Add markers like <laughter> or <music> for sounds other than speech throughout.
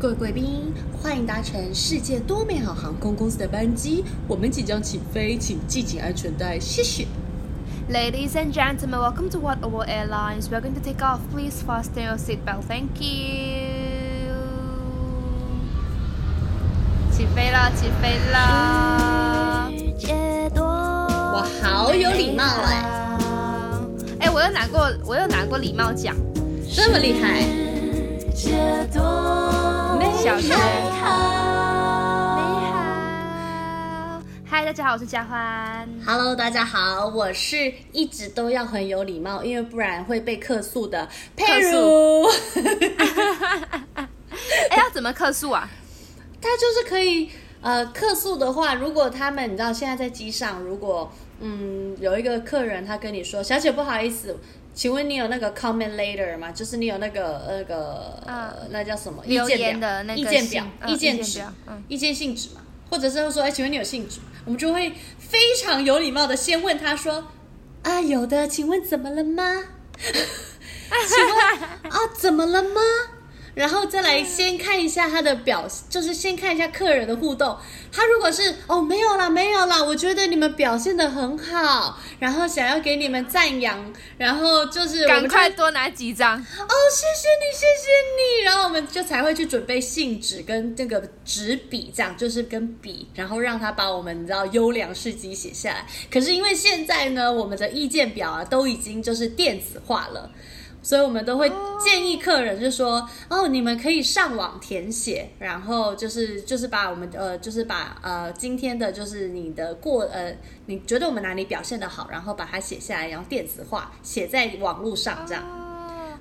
各位贵宾，欢迎搭乘世界多美好航空公司的班机，我们即将起飞，请系紧安全带，谢谢。Ladies and gentlemen, welcome to World of Airlines. We're going to take off. Please fasten your seatbelt. Thank you. 起飞啦，起飞啦！我，好有礼貌哎！哎，我又拿过，我又拿过礼貌奖，这么厉害。美好。嗨，大家好，我是佳欢。Hello，大家好，我是一直都要很有礼貌，因为不然会被客诉的佩如。<laughs> 哎，要怎么客诉啊？<laughs> 他就是可以呃，客诉的话，如果他们你知道现在在机上，如果嗯有一个客人他跟你说，小姐不好意思。请问你有那个 comment later 吗？就是你有那个那个呃，那叫什么？意见表？意见表？意见纸？意见信纸嘛？或者是说，哎，请问你有信纸？我们就会非常有礼貌的先问他说，啊，有的，请问怎么了吗？<laughs> 请问 <laughs> 啊，怎么了吗？然后再来先看一下他的表，就是先看一下客人的互动。他如果是哦，没有啦，没有啦，我觉得你们表现的很好，然后想要给你们赞扬，然后就是赶快多拿几张哦，谢谢你，谢谢你，然后我们就才会去准备信纸跟这个纸笔，这样就是跟笔，然后让他把我们你知道优良事迹写下来。可是因为现在呢，我们的意见表啊都已经就是电子化了。所以我们都会建议客人，就说哦，你们可以上网填写，然后就是就是把我们呃，就是把呃今天的就是你的过呃，你觉得我们哪里表现得好，然后把它写下来，然后电子化写在网络上这样。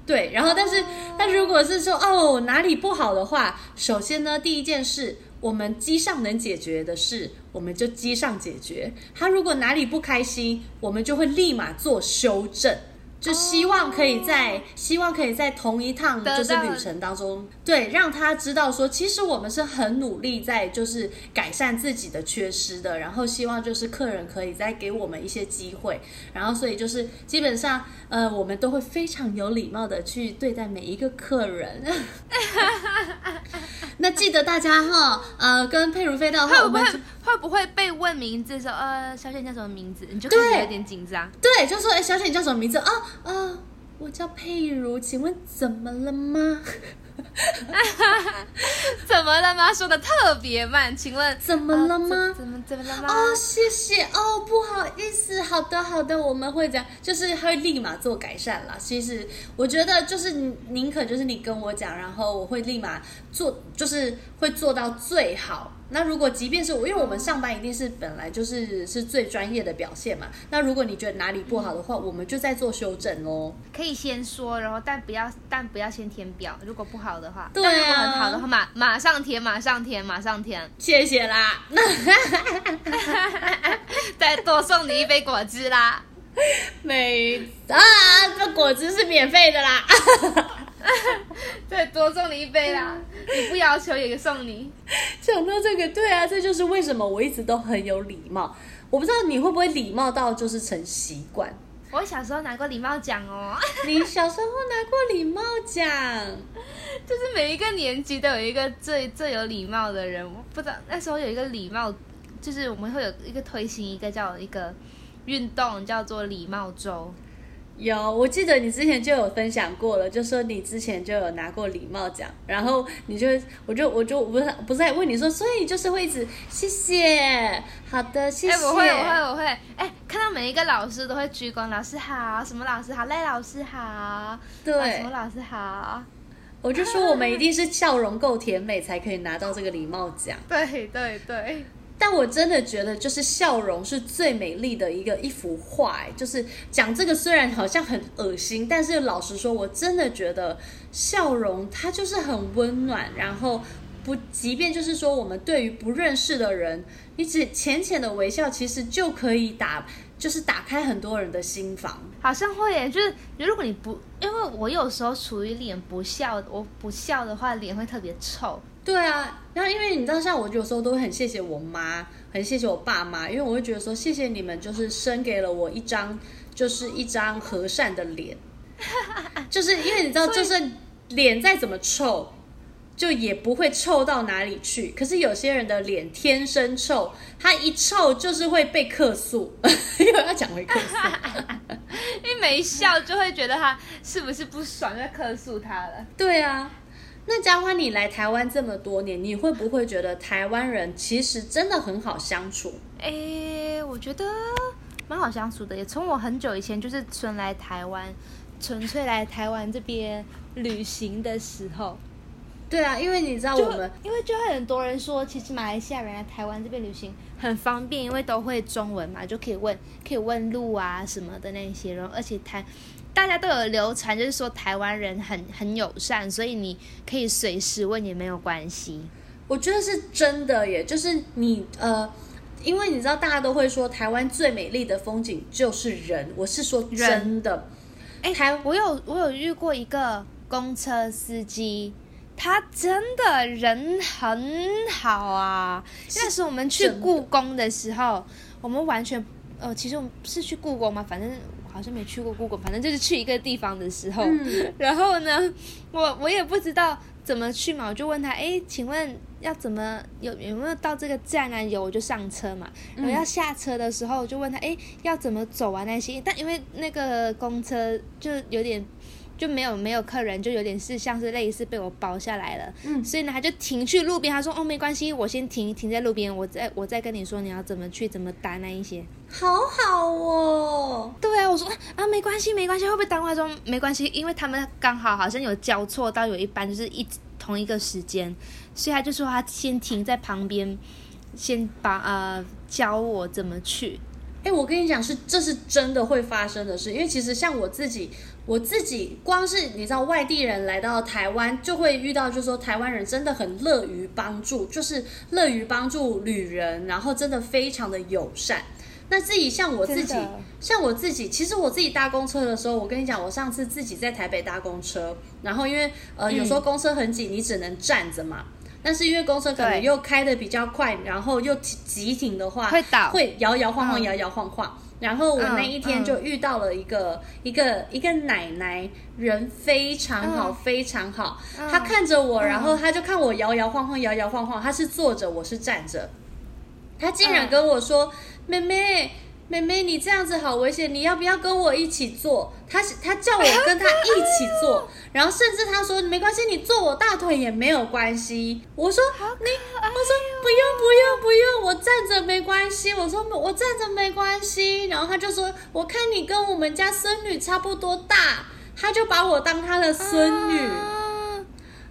对，然后但是但如果是说哦哪里不好的话，首先呢，第一件事，我们机上能解决的事，我们就机上解决。他如果哪里不开心，我们就会立马做修正。就希望可以在、oh, 希望可以在同一趟就是旅程当中，对，让他知道说，其实我们是很努力在就是改善自己的缺失的，然后希望就是客人可以再给我们一些机会，然后所以就是基本上呃，我们都会非常有礼貌的去对待每一个客人。<laughs> 那记得大家哈，呃，跟佩如飞到的话，我们会，会不会被问名字的时候，呃，小姐你叫什么名字？你就开始有点紧张。对，就说，哎，小姐你叫什么名字？啊啊，我叫佩如，请问怎么了吗？<laughs> 怎么了吗？说的特别慢，请问 <laughs> 怎么了吗？怎么怎么了吗？哦，谢谢哦，不好意思，好的好的，我们会讲，就是会立马做改善啦。其实我觉得就是宁可就是你跟我讲，然后我会立马做，就是会做到最好。那如果即便是我，因为我们上班一定是本来就是是最专业的表现嘛。那如果你觉得哪里不好的话，我们就再做修正哦。可以先说，然后但不要但不要先填表。如果不好的话，对啊，如果很好的话，马马上填，马上填，马上填。谢谢啦。<laughs> 再多送你一杯果汁啦。<laughs> 没啊，这果汁是免费的啦。<laughs> 对，多送你一杯啦！你不要求也送你。<laughs> 讲到这个，对啊，这就是为什么我一直都很有礼貌。我不知道你会不会礼貌到就是成习惯。我小时候拿过礼貌奖哦。<laughs> 你小时候拿过礼貌奖？就是每一个年级都有一个最最有礼貌的人。我不知道那时候有一个礼貌，就是我们会有一个推行一个叫一个运动，叫做礼貌周。有，我记得你之前就有分享过了，就说你之前就有拿过礼貌奖，然后你就，我就，我就不是不是在问你说，所以就是会一直谢谢，好的，谢谢。哎，我会，我会，我会，哎，看到每一个老师都会鞠躬，老师好，什么老师好，赖老师好，对，什么老师好，<laughs> 我就说我们一定是笑容够甜美才可以拿到这个礼貌奖，对对对。但我真的觉得，就是笑容是最美丽的一个一幅画。就是讲这个虽然好像很恶心，但是老实说，我真的觉得笑容它就是很温暖。然后不，即便就是说我们对于不认识的人，你只浅浅的微笑，其实就可以打，就是打开很多人的心房。好像会耶，就是如果你不，因为我有时候处于脸不笑，我不笑的话，脸会特别臭。对啊，然后因为你知道，像我有时候都会很谢谢我妈，很谢谢我爸妈，因为我会觉得说，谢谢你们，就是生给了我一张，就是一张和善的脸，<laughs> 就是因为你知道，就是脸再怎么臭，就也不会臭到哪里去。可是有些人的脸天生臭，他一臭就是会被客诉，<laughs> 又要讲回客诉，<laughs> 一没笑就会觉得他是不是不爽，在客诉他了。对啊。那佳欢，你来台湾这么多年，你会不会觉得台湾人其实真的很好相处？诶，我觉得蛮好相处的。也从我很久以前就是纯来台湾，纯粹来台湾这边旅行的时候。对啊，因为你知道我们，因为就会很多人说，其实马来西亚人来台湾这边旅行很方便，因为都会中文嘛，就可以问可以问路啊什么的那些，然后而且台。大家都有流传，就是说台湾人很很友善，所以你可以随时问也没有关系。我觉得是真的耶，就是你呃，因为你知道大家都会说台湾最美丽的风景就是人，我是说真的。哎，台我有我有遇过一个公车司机，他真的人很好啊。那时候我们去故宫的时候，我们完全呃，其实我们是去故宫嘛？反正。好像没去过故宫，反正就是去一个地方的时候，嗯、<laughs> 然后呢，我我也不知道怎么去嘛，我就问他，哎，请问要怎么有有没有到这个站啊？有我就上车嘛，然后要下车的时候，我就问他，哎，要怎么走啊？那些，但因为那个公车就有点。就没有没有客人，就有点是像是类似被我包下来了，嗯，所以呢，他就停去路边，他说哦，没关系，我先停停在路边，我再我再跟你说你要怎么去怎么搭那一些，好好哦，对啊，我说啊没关系没关系，会不会耽误？他说没关系，因为他们刚好好像有交错到有一班就是一同一个时间，所以他就说他先停在旁边，先把呃教我怎么去。哎，我跟你讲是这是真的会发生的事，因为其实像我自己。我自己光是你知道，外地人来到台湾就会遇到，就是说台湾人真的很乐于帮助，就是乐于帮助旅人，然后真的非常的友善。那自己像我自己，像我自己，其实我自己搭公车的时候，我跟你讲，我上次自己在台北搭公车，然后因为呃有时候公车很挤，你只能站着嘛。但是因为公车可能又开得比较快，然后又急停的话，会倒，会摇摇晃晃，摇摇晃晃。然后我那一天就遇到了一个、嗯、一个一个奶奶，人非常好，嗯、非常好。她看着我，然后她就看我摇摇晃晃，摇摇晃晃。她是坐着，我是站着。她竟然跟我说：“嗯、妹妹。”妹妹，你这样子好危险，你要不要跟我一起坐？他他叫我跟他一起坐，<laughs> 然后甚至他说没关系，你坐我大腿也没有关系。我说你，我说不用不用不用，我站着没关系。我说我站着没关系。然后他就说，我看你跟我们家孙女差不多大，他就把我当他的孙女。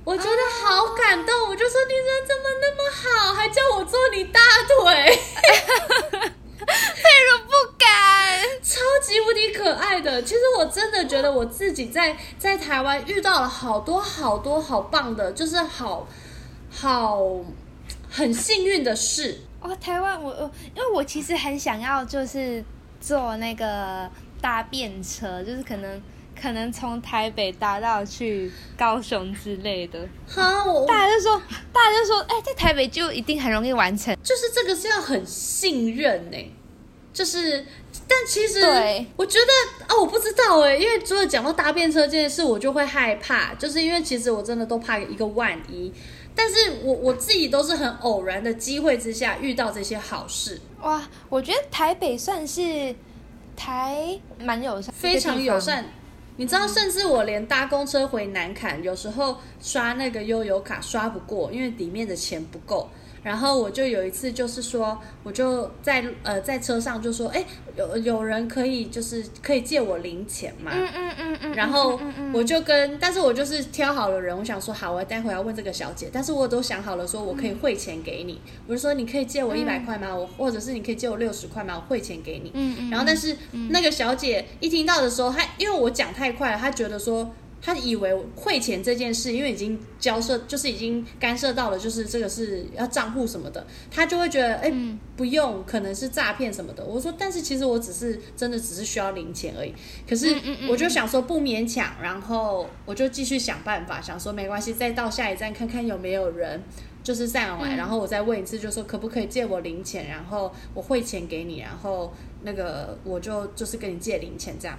我觉得好感动，我就说你人怎么那么好，还叫我坐你大腿。<laughs> 佩如不敢，超级无敌可爱的。其实我真的觉得我自己在在台湾遇到了好多好多好棒的，就是好好很幸运的事。哦，台湾我我因为我其实很想要就是坐那个搭便车，就是可能可能从台北搭到去高雄之类的。好，大家就说大家就说，哎，在台北就一定很容易完成，就是这个是要很信任呢。就是，但其实我觉得啊、哦，我不知道哎，因为除了讲到搭便车这件事，我就会害怕，就是因为其实我真的都怕一个万一。但是我我自己都是很偶然的机会之下遇到这些好事。哇，我觉得台北算是台蛮友善，非常友善。你知道，甚至我连搭公车回南坎，有时候刷那个悠游卡刷不过，因为里面的钱不够。然后我就有一次，就是说，我就在呃在车上就说，哎，有有人可以就是可以借我零钱嘛？嗯嗯嗯嗯。然后我就跟，但是我就是挑好了人，我想说好，我待会要问这个小姐，但是我都想好了，说我可以汇钱给你，我就说你可以借我一百块吗？我或者是你可以借我六十块吗？我汇钱给你。嗯嗯。然后但是那个小姐一听到的时候，她因为我讲太快了，她觉得说。他以为汇钱这件事，因为已经交涉，就是已经干涉到了，就是这个是要账户什么的，他就会觉得，哎，不用，可能是诈骗什么的。我说，但是其实我只是真的只是需要零钱而已。可是我就想说不勉强，然后我就继续想办法，想说没关系，再到下一站看看有没有人就是上来，然后我再问一次，就说可不可以借我零钱，然后我汇钱给你，然后那个我就就是跟你借零钱这样。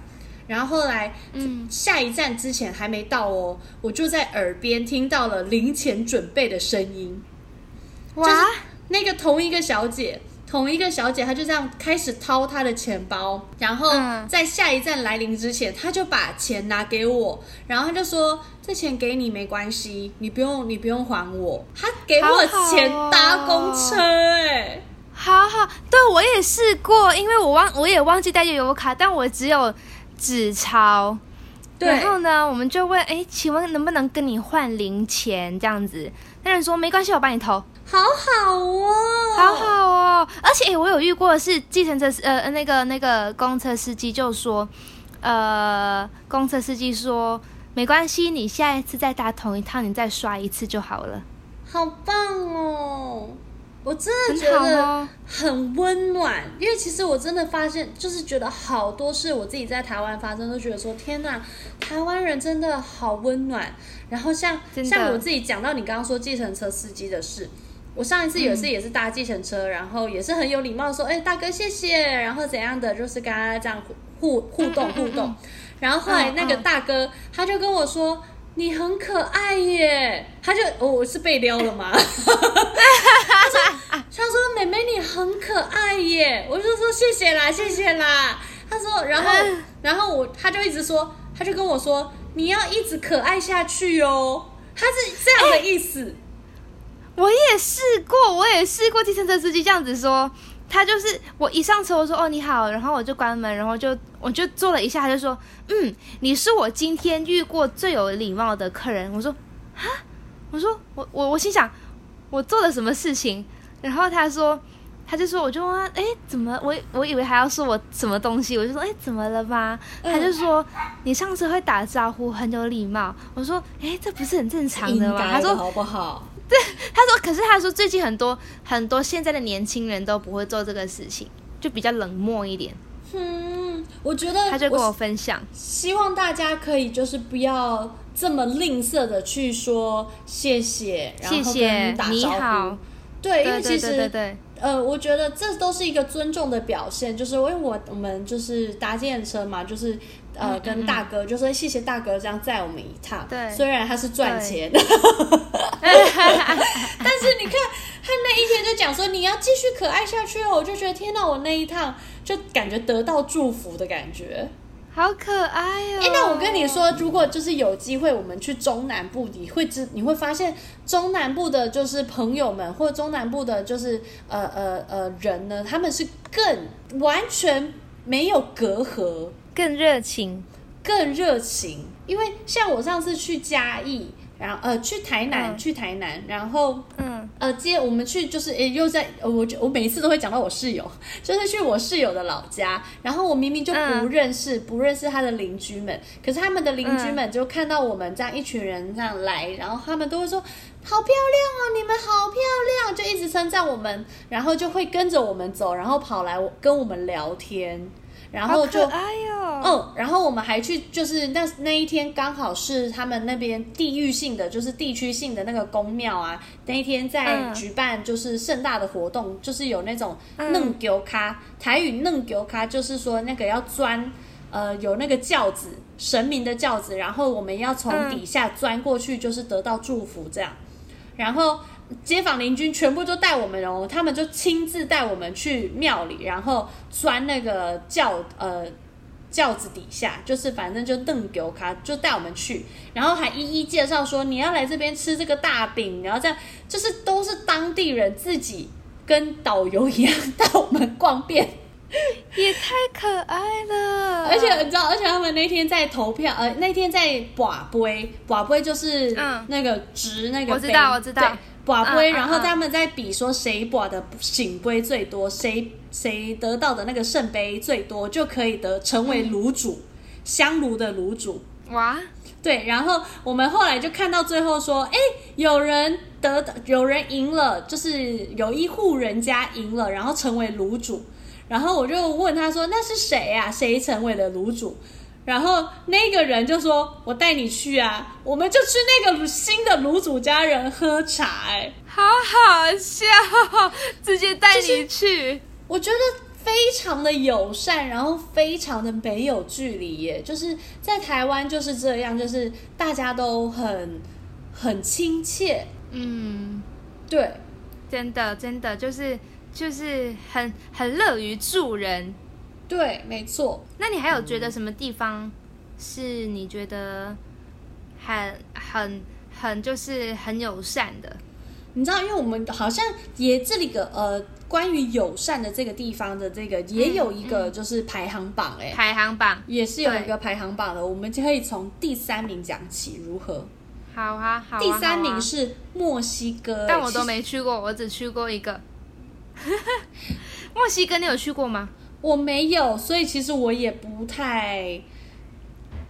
然后后来，嗯，下一站之前还没到哦，我就在耳边听到了零钱准备的声音。哇！就是那个同一个小姐，同一个小姐，她就这样开始掏她的钱包，然后在下一站来临之前，她就把钱拿给我，然后她就说：“这钱给你没关系，你不用，你不用还我。”她给我钱搭公车，哎。好好，对，我也试过，因为我忘我也忘记带悠游卡，但我只有纸钞。然后呢，我们就问，哎，请问能不能跟你换零钱这样子？那人说没关系，我帮你投。好好哦，好好哦，而且哎我有遇过的是计程车呃那个那个公车司机就说，呃，公车司机说没关系，你下一次再搭同一趟，你再刷一次就好了。好棒哦！我真的觉得很温暖，因为其实我真的发现，就是觉得好多事我自己在台湾发生，都觉得说天哪，台湾人真的好温暖。然后像像我自己讲到你刚刚说计程车司机的事，我上一次有一次也是搭计程车，然后也是很有礼貌说，哎，大哥谢谢，然后怎样的，就是跟他这样互互动互动。然后后来那个大哥他就跟我说。你很可爱耶，他就我、哦、是被撩了吗？<laughs> 他说他说妹妹你很可爱耶，我就说谢谢啦谢谢啦。他说然后然后我他就一直说，他就跟我说你要一直可爱下去哦，他是这样的意思。欸、我也试过，我也试过计程车司机这样子说。他就是我一上车，我说哦你好，然后我就关门，然后就我就做了一下，他就说嗯，你是我今天遇过最有礼貌的客人。我说啊，我说我我我心想我做了什么事情？然后他说他就说我就问他哎怎么我我以为还要说我什么东西，我就说哎怎么了吧？他就说你上次会打招呼，很有礼貌。我说哎这不是很正常的吗？他说好不好？对，他说，可是他说最近很多很多现在的年轻人都不会做这个事情，就比较冷漠一点。嗯，我觉得他就跟我分享，希望大家可以就是不要这么吝啬的去说谢谢，然后跟打招呼。你好。对，因为其实对对对对呃，我觉得这都是一个尊重的表现，就是因为我我们就是搭计程车嘛，就是。呃，跟大哥就说谢谢大哥这样载我们一趟，对，虽然他是赚钱，<laughs> 但是你看他那一天就讲说你要继续可爱下去哦，我就觉得天哪，我那一趟就感觉得到祝福的感觉，好可爱哦。欸，那我跟你说，如果就是有机会我们去中南部，你会知你会发现中南部的就是朋友们，或者中南部的就是呃呃呃人呢，他们是更完全没有隔阂。更热情，更热情，因为像我上次去嘉义，然后呃去台南，嗯、去台南，然后嗯。呃接我们去就是诶又在我我每一次都会讲到我室友，就是去我室友的老家，然后我明明就不认识、嗯、不认识他的邻居们，可是他们的邻居们就看到我们这样一群人这样来，然后他们都会说好漂亮哦，你们好漂亮，就一直称赞我们，然后就会跟着我们走，然后跑来跟我们聊天。然后就，哎呦，嗯，然后我们还去，就是那那一天刚好是他们那边地域性的，就是地区性的那个宫庙啊，那一天在举办就是盛大的活动，嗯、就是有那种弄丢卡，台语弄丢咖，就是说那个要钻，呃，有那个轿子，神明的轿子，然后我们要从底下钻过去，就是得到祝福这样，然后。街坊邻居全部都带我们哦，他们就亲自带我们去庙里，然后钻那个轿呃轿子底下，就是反正就邓给卡就带我们去，然后还一一介绍说你要来这边吃这个大饼，然后这样就是都是当地人自己跟导游一样带我们逛遍，<laughs> 也太可爱了。而且你知道，而且他们那天在投票，呃，那天在拔杯，拔杯就是那个掷那个杯，我知道，我知道。拔杯，然后他们在比说谁拔的醒杯最多，谁谁得到的那个圣杯最多，就可以得成为炉主，香炉的炉主。哇，对，然后我们后来就看到最后说，哎，有人得，有人赢了，就是有一户人家赢了，然后成为炉主。然后我就问他说，那是谁啊？谁成为了炉主？然后那个人就说：“我带你去啊，我们就去那个新的卤煮家人喝茶。”哎，好好笑，直接带你去。我觉得非常的友善，然后非常的没有距离耶。就是在台湾就是这样，就是大家都很很亲切。嗯，对，真的真的就是就是很很乐于助人。对，没错。那你还有觉得什么地方是你觉得很很很就是很友善的？你知道，因为我们好像也这里个呃，关于友善的这个地方的这个也有一个就是排行榜哎、欸，排行榜也是有一个排行榜的，我们就可以从第三名讲起，如何？好啊，好啊。第三名是墨西哥、欸，但我都没去过，我只去过一个。<laughs> 墨西哥，你有去过吗？我没有，所以其实我也不太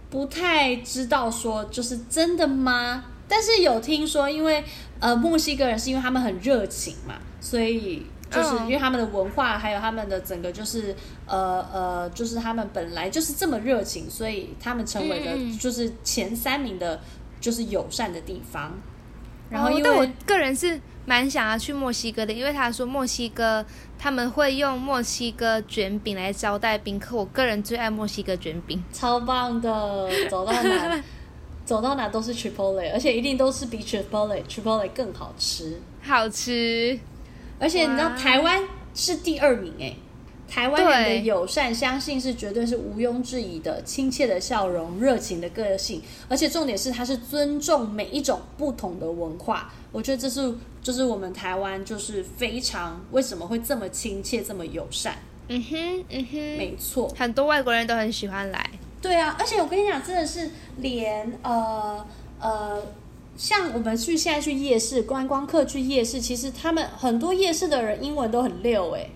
不太知道说就是真的吗？但是有听说，因为呃墨西哥人是因为他们很热情嘛，所以就是因为他们的文化还有他们的整个就是呃呃就是他们本来就是这么热情，所以他们成为了就是前三名的，就是友善的地方。然后因为，但我个人是蛮想要去墨西哥的，因为他说墨西哥他们会用墨西哥卷饼来招待宾客，我个人最爱墨西哥卷饼，超棒的，走到哪 <laughs> 走到哪都是 Chipotle，而且一定都是比 Chipotle Chipotle 更好吃，好吃，而且你知道台湾是第二名哎。台湾人的友善，相信是绝对是毋庸置疑的，亲切的笑容，热情的个性，而且重点是他是尊重每一种不同的文化。我觉得这是就是我们台湾就是非常为什么会这么亲切，这么友善。嗯哼，嗯哼，没错，很多外国人都很喜欢来。对啊，而且我跟你讲，真的是连呃呃，像我们去现在去夜市，观光客去夜市，其实他们很多夜市的人英文都很溜哎。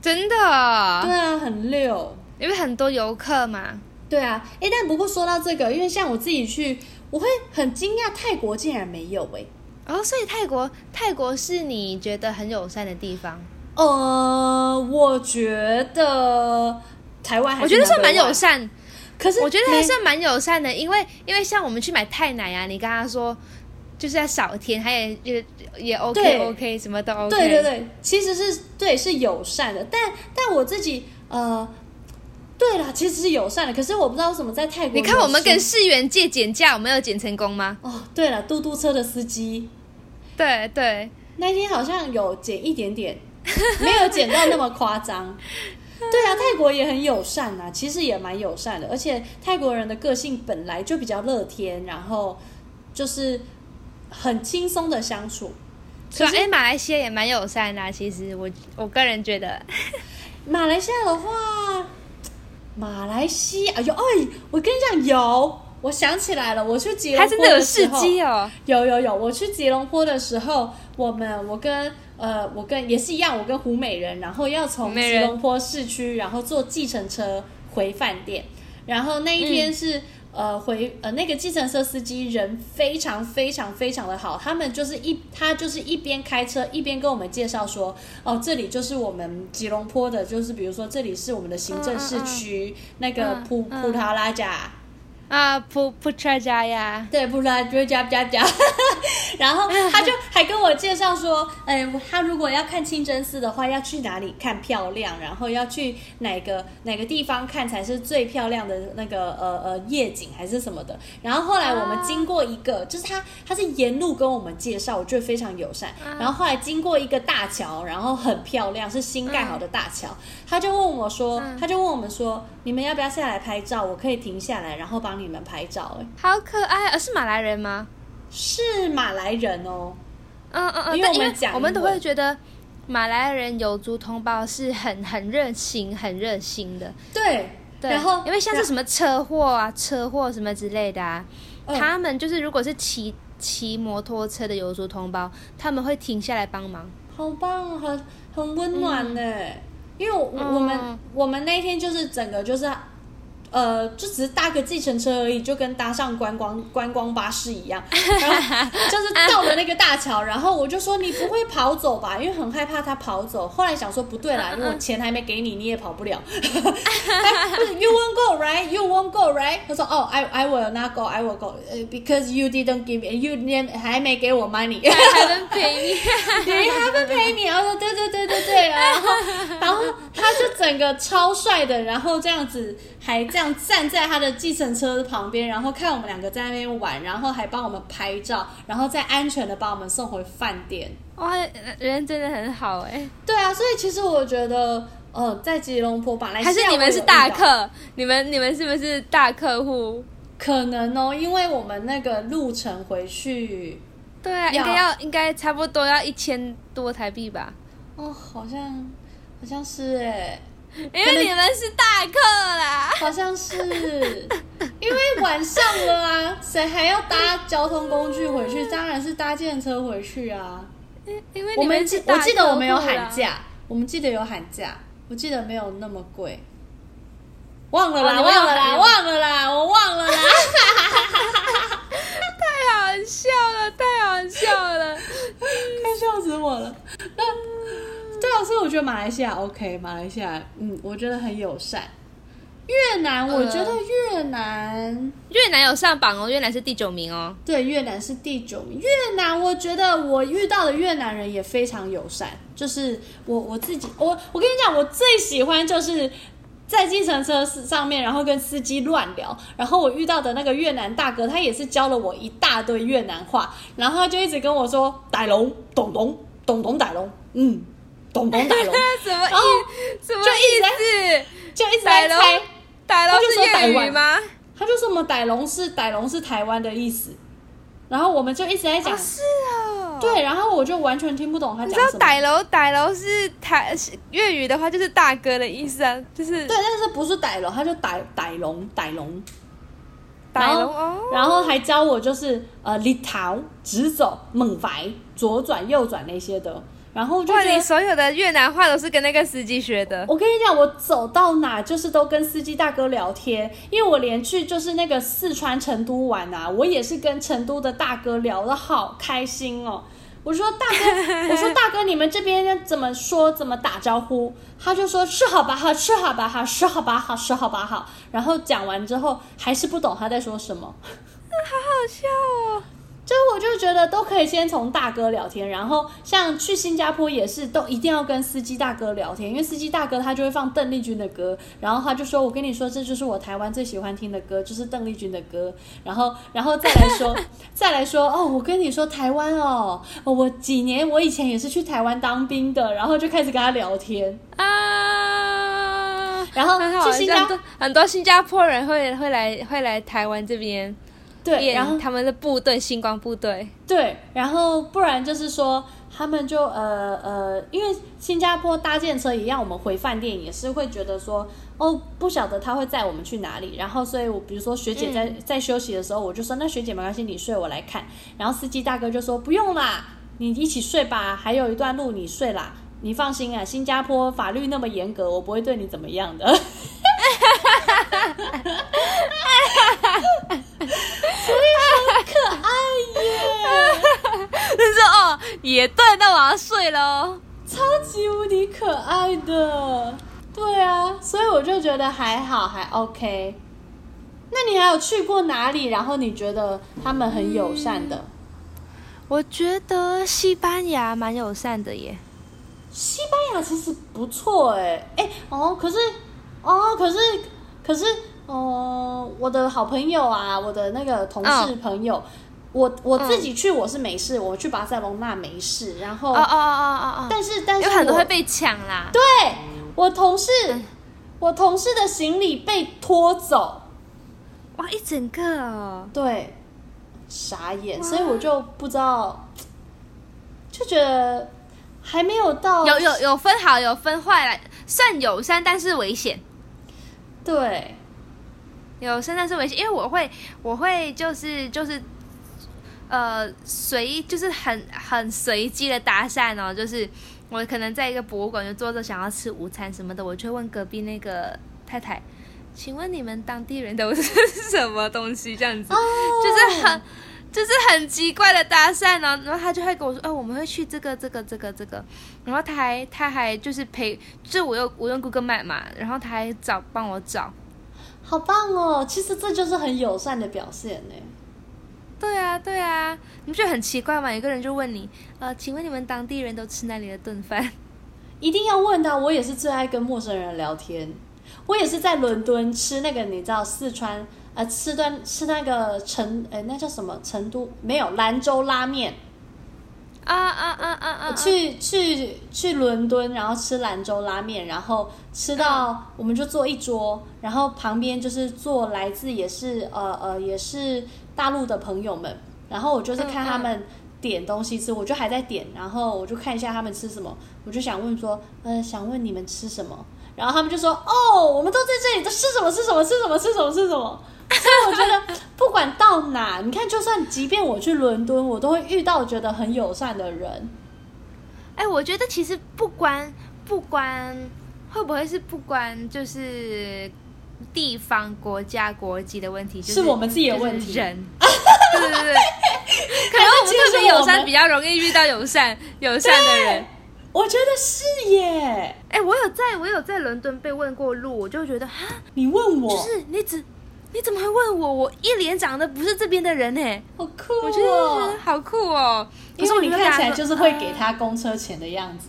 真的，对啊，很溜，因为很多游客嘛。对啊，哎，但不过说到这个，因为像我自己去，我会很惊讶，泰国竟然没有哎。哦，所以泰国，泰国是你觉得很友善的地方？呃，我觉得台湾还，我觉得算蛮友善，可是我觉得还算蛮友善的，因为因为像我们去买泰奶啊，你跟他说。就是在少甜，他也也也 OK OK，什么都 OK。对对对，其实是对是友善的，但但我自己呃，对啦，其实是友善的。可是我不知道为什么在泰国，你看我们跟世元借减价，我们有减成功吗？哦，对了，嘟嘟车的司机，对对，那天好像有减一点点，<laughs> 没有减到那么夸张。对啊，泰国也很友善啊，其实也蛮友善的，而且泰国人的个性本来就比较乐天，然后就是。很轻松的相处，是吧？哎，马来西亚也蛮友善的啊。其实我我个人觉得，<laughs> 马来西亚的话，马来西亚有哎，我跟你讲有，我想起来了，我去吉隆坡的时候，有有有有，我去吉隆坡的时候，我们我跟呃我跟也是一样，我跟胡美人，然后要从吉隆坡市区，然后坐计程车回饭店，然后那一天是。嗯呃，回呃，那个计程车司机人非常非常非常的好，他们就是一他就是一边开车一边跟我们介绍说，哦，这里就是我们吉隆坡的，就是比如说这里是我们的行政市区，嗯嗯、那个普、嗯、普塔拉加。啊，普普特加呀，对，普特加加加，<laughs> 然后他就还跟我介绍说，哎，他如果要看清真寺的话，要去哪里看漂亮，然后要去哪个哪个地方看才是最漂亮的那个呃呃夜景还是什么的。然后后来我们经过一个，就是他他是沿路跟我们介绍，我觉得非常友善。然后后来经过一个大桥，然后很漂亮，是新盖好的大桥，他就问我说，他就问我们说，你们要不要下来拍照？我可以停下来，然后帮你。你们拍照哎，好可爱！而是马来人吗？是马来人哦。嗯嗯嗯，因为我们讲，我们都会觉得马来人有族同胞是很很热情、很热心的。对对，然后因为像是什么车祸啊、车祸什么之类的啊，嗯、他们就是如果是骑骑摩托车的有族同胞，他们会停下来帮忙。好棒，很很温暖呢。嗯、因为我、嗯、我们我们那天就是整个就是。呃，就只是搭个计程车而已，就跟搭上观光观光巴士一样，然后 <laughs> 就是到了那个大桥，然后我就说你不会跑走吧？因为很害怕他跑走。后来想说不对啦，因为我钱还没给你，你也跑不了。<laughs> 不是，You won't go right? You won't go right? 他说哦，I I will not go. I will go because you didn't give me. You 还没给我 money. I haven't paid me. 然后说对对对对对，然后然后他就整个超帅的，然后这样子还这样。站在他的计程车旁边，然后看我们两个在那边玩，然后还帮我们拍照，然后再安全的把我们送回饭店。哇，人真的很好哎。对啊，所以其实我觉得，呃，在吉隆坡马来还是你们是大客？你们你们是不是大客户？可能哦，因为我们那个路程回去，对啊，应该要应该差不多要一千多台币吧？哦，好像好像是哎。因为你们是大课啦，好像是，因为晚上了啊，谁还要搭交通工具回去？当然是搭电车回去啊。因为你们是我记得我们有喊价，我们记得有喊价，我记得没有那么贵。忘了啦，忘了啦，忘了啦，我忘了啦。<laughs> 太好笑了，太好笑了，<laughs> 快笑死我了。对啊，所以我觉得马来西亚 OK，马来西亚嗯，我觉得很友善。越南，我觉得越南、呃、越南有上榜哦，越南是第九名哦。对，越南是第九名。越南，我觉得我遇到的越南人也非常友善。就是我我自己，我我跟你讲，我最喜欢就是在计程车上面，然后跟司机乱聊，然后我遇到的那个越南大哥，他也是教了我一大堆越南话，然后他就一直跟我说“傣龙懂懂懂懂傣龙”，嗯。懂懂傣龙 <laughs> 什么意？什么意思？就一直在猜，傣龙是粤语吗？他就说我们傣龙是傣龙是台湾的意思，然后我们就一直在讲。是啊。对，然后我就完全听不懂他讲什么。你知道傣龙傣龙是台粤语的话，就是大哥的意思啊，就是。对，但是不是傣龙，他就傣傣龙傣龙。傣龙哦。然后还教我就是呃，立逃直走，猛白左转右转那些的。然后就你所有的越南话都是跟那个司机学的。我跟你讲，我走到哪就是都跟司机大哥聊天，因为我连去就是那个四川成都玩啊，我也是跟成都的大哥聊的好开心哦。我说大哥，<laughs> 我说大哥，你们这边怎么说怎么打招呼？他就说吃好吧好，吃好吧哈，吃好吧好，吃好吧好。然后讲完之后还是不懂他在说什么，<laughs> 好好笑哦。就我就觉得都可以先从大哥聊天，然后像去新加坡也是都一定要跟司机大哥聊天，因为司机大哥他就会放邓丽君的歌，然后他就说：“我跟你说，这就是我台湾最喜欢听的歌，就是邓丽君的歌。”然后，然后再来说，<laughs> 再来说哦，我跟你说台湾哦，我几年我以前也是去台湾当兵的，然后就开始跟他聊天啊，然后去新加坡很多新加坡人会会来会来台湾这边。对，然后他们的部队，星光部队。对，然后不然就是说，他们就呃呃，因为新加坡搭建车一样，我们回饭店也是会觉得说，哦，不晓得他会载我们去哪里。然后，所以我比如说学姐在、嗯、在休息的时候，我就说，那学姐没关系，你睡，我来看。然后司机大哥就说，不用啦，你一起睡吧，还有一段路你睡啦，你放心啊，新加坡法律那么严格，我不会对你怎么样的。所以很可爱耶！他说：“哦，也对，那我要睡喽。”超级无敌可爱的，对啊，所以我就觉得还好，还 OK。那你还有去过哪里？然后你觉得他们很友善的？我觉得西班牙蛮友善的耶。西班牙其实不错哎，哎哦，可是哦，可是可是。哦、呃，我的好朋友啊，我的那个同事朋友，哦、我我自己去我是没事，嗯、我去巴塞隆那没事，然后哦哦哦哦哦，但是但是有很多会被抢啦。对，我同事，嗯、我同事的行李被拖走，哇，一整个哦，对，傻眼，所以我就不知道，就觉得还没有到，有有有分好有分坏，算友善但是危险，对。有，现在是危险，因为我会，我会就是就是，呃，随就是很很随机的搭讪哦，就是我可能在一个博物馆就坐着想要吃午餐什么的，我就会问隔壁那个太太，请问你们当地人都 <laughs> 是什么东西？这样子，oh. 就是很，就是很奇怪的搭讪呢。然后他就会跟我说，哦，我们会去这个、这个、这个、这个。然后他还，他还就是陪，就我用我用 Google Map 嘛，然后他还找帮我找，好棒哦！其实这就是很友善的表现呢。对啊，对啊，你不觉得很奇怪吗？有个人就问你，呃，请问你们当地人都吃那里的炖饭？一定要问的，我也是最爱跟陌生人聊天。我也是在伦敦吃那个，你知道四川呃，吃端吃那个成呃，那叫什么？成都没有兰州拉面啊啊啊啊啊！去去去伦敦，然后吃兰州拉面，然后吃到我们就坐一桌，然后旁边就是坐来自也是呃呃也是大陆的朋友们，然后我就是看他们点东西吃，我就还在点，然后我就看一下他们吃什么，我就想问说，呃，想问你们吃什么？然后他们就说：“哦，我们都在这里，都吃什么？吃什么？吃什么？吃什么？吃什么？”所以我觉得，不管到哪，你看，就算即便我去伦敦，我都会遇到觉得很友善的人。哎，我觉得其实不关不关，会不会是不关就是地方、国家、国籍的问题，就是，是我们自己的问题。人，对 <laughs> 对对，<laughs> 可能我们特别友善，比较容易遇到友善 <laughs> 友善的人。我觉得是耶，哎，我有在，我有在伦敦被问过路，我就觉得哈，你问我，就是你怎，你怎么会问我？我一脸长得不是这边的人呢，好酷哦，我觉得好酷哦，可是你看起来就是会给他公车钱的样子，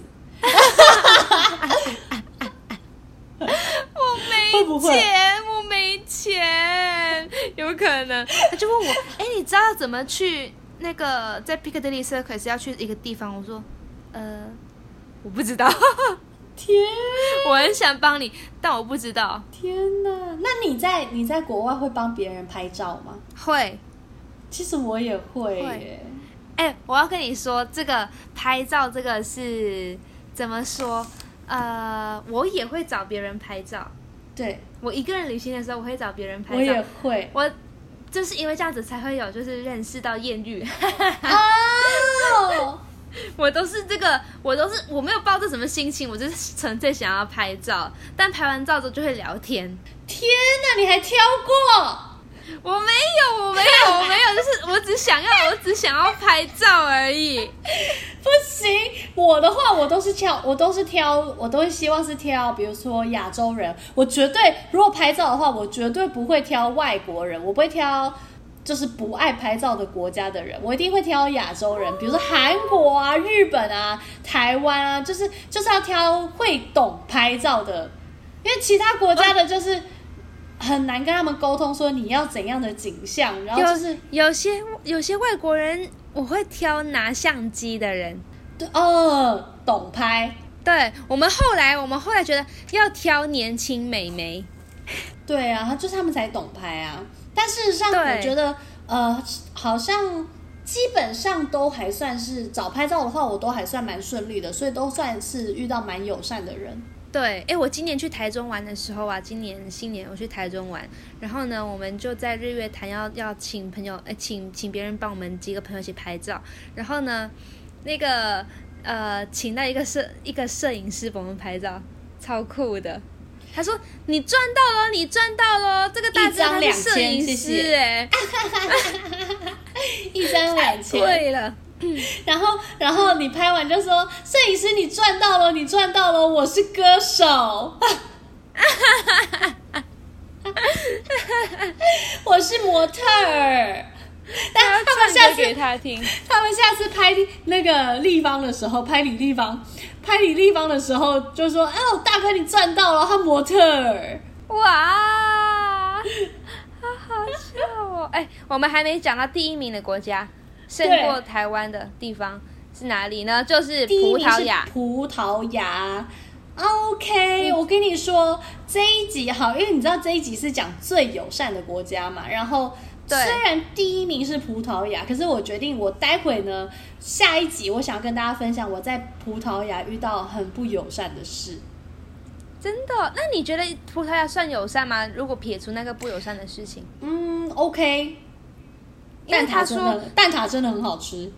我没钱，我没钱，有可能，他就问我，哎，你知道怎么去那个在 Piccadilly Circus 要去一个地方？我说，呃。我不知道，天，<laughs> 我很想帮你，但我不知道。天哪，那你在你在国外会帮别人拍照吗？会，其实我也会耶。哎、欸，我要跟你说，这个拍照这个是怎么说？呃，我也会找别人拍照。对，我一个人旅行的时候，我会找别人拍照。我也会，我就是因为这样子才会有，就是认识到艳遇。哦。<laughs> 我都是这个，我都是我没有抱着什么心情，我就是纯粹想要拍照。但拍完照之后就会聊天。天哪，你还挑过？<laughs> 我没有，我没有，我没有，就是我只想要，我只想要拍照而已。<laughs> 不行，我的话我都是挑，我都是挑，我都会希望是挑，比如说亚洲人。我绝对如果拍照的话，我绝对不会挑外国人，我不会挑。就是不爱拍照的国家的人，我一定会挑亚洲人，比如说韩国啊、日本啊、台湾啊，就是就是要挑会懂拍照的，因为其他国家的就是很难跟他们沟通，说你要怎样的景象，然后就是有，有些有些外国人，我会挑拿相机的人，对哦，懂拍。对，我们后来我们后来觉得要挑年轻美眉，对啊，就是他们才懂拍啊。但事实上，我觉得，呃，好像基本上都还算是找拍照的话，我都还算蛮顺利的，所以都算是遇到蛮友善的人。对，哎，我今年去台中玩的时候啊，今年新年我去台中玩，然后呢，我们就在日月潭要要请朋友，哎，请请别人帮我们几个朋友一起拍照，然后呢，那个呃，请到一个摄一个摄影师帮我们拍照，超酷的。他说：“你赚到了，你赚到了，这个大哥他是摄影师哎，<laughs> 一张两千，<laughs> 对了。<laughs> 然后，然后你拍完就说，摄影师你赚到了，你赚到了，我是歌手，<laughs> 我是模特儿。但他们下次给他听，<laughs> 他们下次拍那个立方的时候，拍李立方。”拍李立方的时候就说：“哦，大哥，你赚到了，他模特儿，哇，好好笑哦！哎，我们还没讲到第一名的国家，胜过台湾的地方是哪里呢？就是葡萄牙。葡萄牙，OK，我跟你说这一集好，因为你知道这一集是讲最友善的国家嘛，然后。虽然第一名是葡萄牙，可是我决定，我待会呢，下一集我想要跟大家分享我在葡萄牙遇到很不友善的事。真的？那你觉得葡萄牙算友善吗？如果撇除那个不友善的事情？嗯，OK，蛋挞真的，蛋挞真的很好吃。<laughs> <laughs>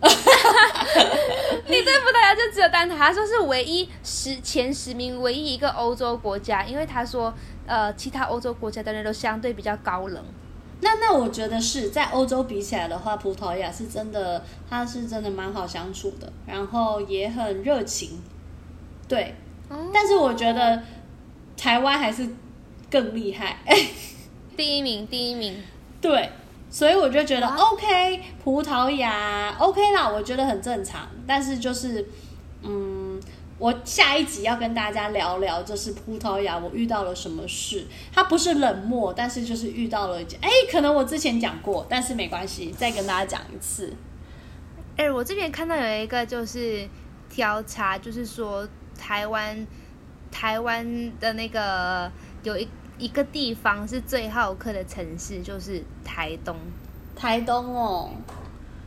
你对葡萄牙就只有蛋挞，他说是唯一十前十名唯一一个欧洲国家，因为他说呃其他欧洲国家的人都相对比较高冷。那那我觉得是在欧洲比起来的话，葡萄牙是真的，他是真的蛮好相处的，然后也很热情。对，哦、但是我觉得台湾还是更厉害。第一名，第一名。对。所以我就觉得 OK，葡萄牙 OK 啦，我觉得很正常。但是就是，嗯，我下一集要跟大家聊聊，就是葡萄牙我遇到了什么事。它不是冷漠，但是就是遇到了哎，可能我之前讲过，但是没关系，再跟大家讲一次。哎，我这边看到有一个就是调查，就是说台湾台湾的那个有一。一个地方是最好客的城市，就是台东。台东哦，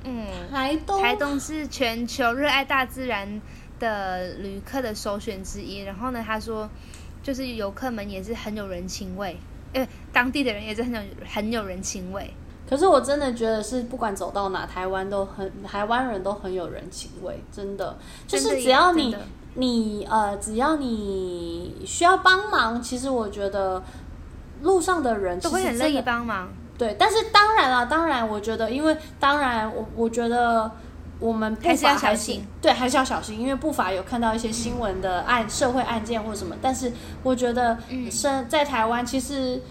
嗯，台东，台东是全球热爱大自然的旅客的首选之一。然后呢，他说，就是游客们也是很有人情味，诶，当地的人也是很有很有人情味。可是我真的觉得是，不管走到哪，台湾都很，台湾人都很有人情味，真的，就是只要你。你呃，只要你需要帮忙，其实我觉得路上的人都会很乐意帮忙。对，但是当然了，当然，我觉得，因为当然，我我觉得我们还是要小心，对，还是要小心，因为不乏有看到一些新闻的案、嗯、社会案件或什么。但是我觉得，生在台湾其实。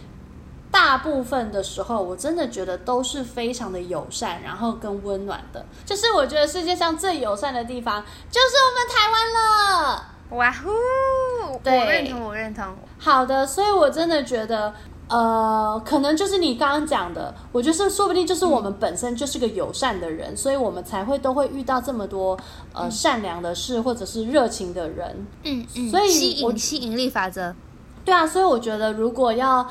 大部分的时候，我真的觉得都是非常的友善，然后跟温暖的。就是我觉得世界上最友善的地方，就是我们台湾了。哇呼！对，我认同，我认同。好的，所以我真的觉得，呃，可能就是你刚刚讲的，我就是说不定就是我们本身就是个友善的人，嗯、所以我们才会都会遇到这么多呃、嗯、善良的事，或者是热情的人。嗯嗯。所以吸引吸引力法则。对啊，所以我觉得如果要。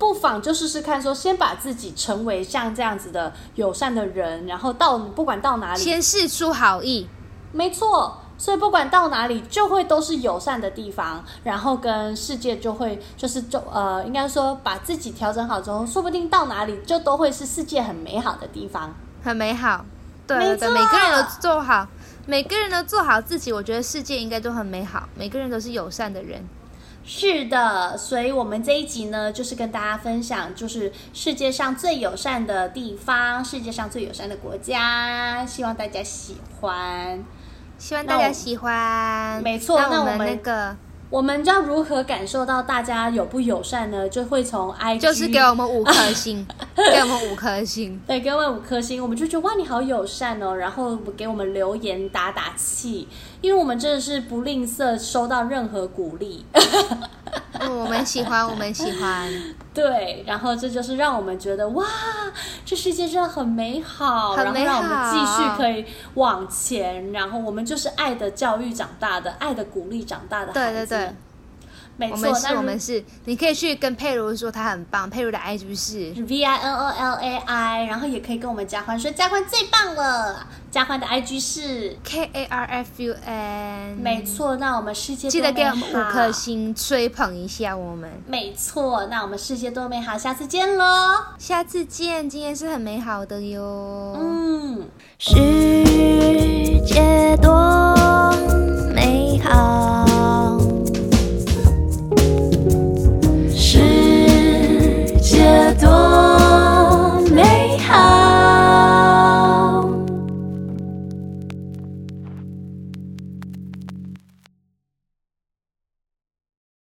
不妨就试试看，说先把自己成为像这样子的友善的人，然后到不管到哪里，先试出好意。没错，所以不管到哪里，就会都是友善的地方，然后跟世界就会就是就呃，应该说把自己调整好之后，说不定到哪里就都会是世界很美好的地方，很美好。对，对，对，每个人都做好，每个人都做好自己，我觉得世界应该都很美好，每个人都是友善的人。是的，所以我们这一集呢，就是跟大家分享，就是世界上最友善的地方，世界上最友善的国家，希望大家喜欢，希望大家喜欢。没错，那我们那个。我们要如何感受到大家友不友善呢？就会从 IG，就是给我们五颗星，<laughs> 给我们五颗星，对，给我们五颗星，我们就觉得哇，你好友善哦，然后给我们留言打打气，因为我们真的是不吝啬收到任何鼓励。嗯，我们喜欢，我们喜欢。<laughs> 对，然后这就是让我们觉得哇，这世界真的很美好，很美好，然后让我们继续可以往前。然后我们就是爱的教育长大的，爱的鼓励长大的孩子。对对对。没错，我们是，我们是，你可以去跟佩如说她很棒。佩如的 IG 是 V I N O L A I，然后也可以跟我们嘉欢说嘉欢最棒了。嘉欢的 IG 是 K A R F U N。没错，那我们世界记得给我们五颗星，吹捧一下我们。没错，那我们世界多美好，下次见喽！下次见，今天是很美好的哟。嗯，是。